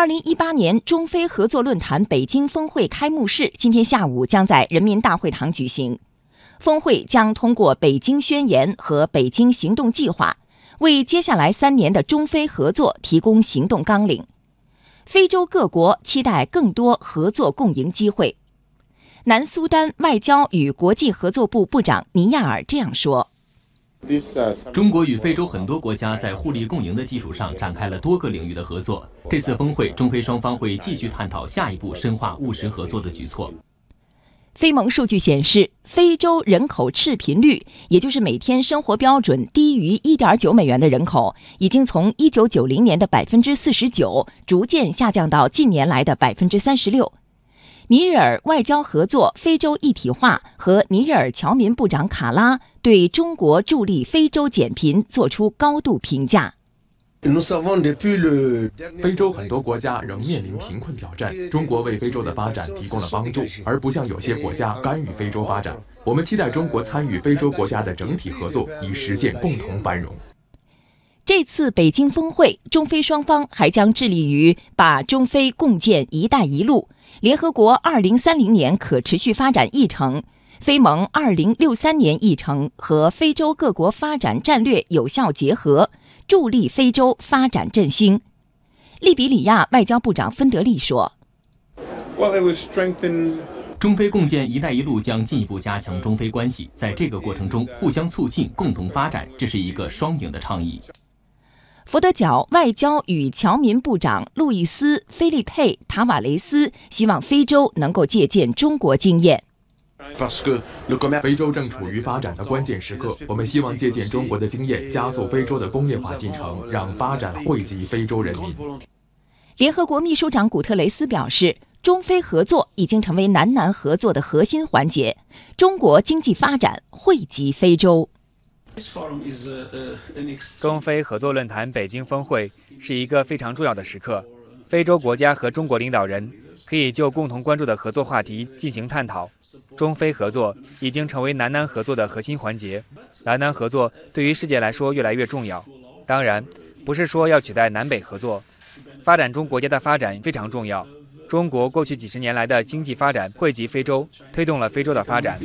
二零一八年中非合作论坛北京峰会开幕式今天下午将在人民大会堂举行。峰会将通过《北京宣言》和《北京行动计划》，为接下来三年的中非合作提供行动纲领。非洲各国期待更多合作共赢机会。南苏丹外交与国际合作部部长尼亚尔这样说。中国与非洲很多国家在互利共赢的基础上展开了多个领域的合作。这次峰会，中非双方会继续探讨下一步深化务实合作的举措。非盟数据显示，非洲人口赤贫率，也就是每天生活标准低于1.9美元的人口，已经从1990年的49%逐渐下降到近年来的36%。尼日尔外交合作、非洲一体化和尼日尔侨民部长卡拉对中国助力非洲减贫作出高度评价。非洲很多国家仍面临贫困挑战，中国为非洲的发展提供了帮助，而不像有些国家干预非洲发展。我们期待中国参与非洲国家的整体合作，以实现共同繁荣。这次北京峰会，中非双方还将致力于把中非共建“一带一路”。联合国二零三零年可持续发展议程、非盟二零六三年议程和非洲各国发展战略有效结合，助力非洲发展振兴。利比里亚外交部长芬德利说：“中非共建‘一带一路’将进一步加强中非关系，在这个过程中互相促进、共同发展，这是一个双赢的倡议。”佛得角外交与侨民部长路易斯·菲利佩·塔瓦雷斯希望非洲能够借鉴中国经验。非洲正处于发展的关键时刻，我们希望借鉴中国的经验，加速非洲的工业化进程，让发展惠及非洲人民。联合国秘书长古特雷斯表示，中非合作已经成为南南合作的核心环节，中国经济发展惠及非洲。中非合作论坛北京峰会是一个非常重要的时刻，非洲国家和中国领导人可以就共同关注的合作话题进行探讨。中非合作已经成为南南合作的核心环节，南南合作对于世界来说越来越重要。当然，不是说要取代南北合作，发展中国家的发展非常重要。中国过去几十年来的经济发展惠及非洲，推动了非洲的发展。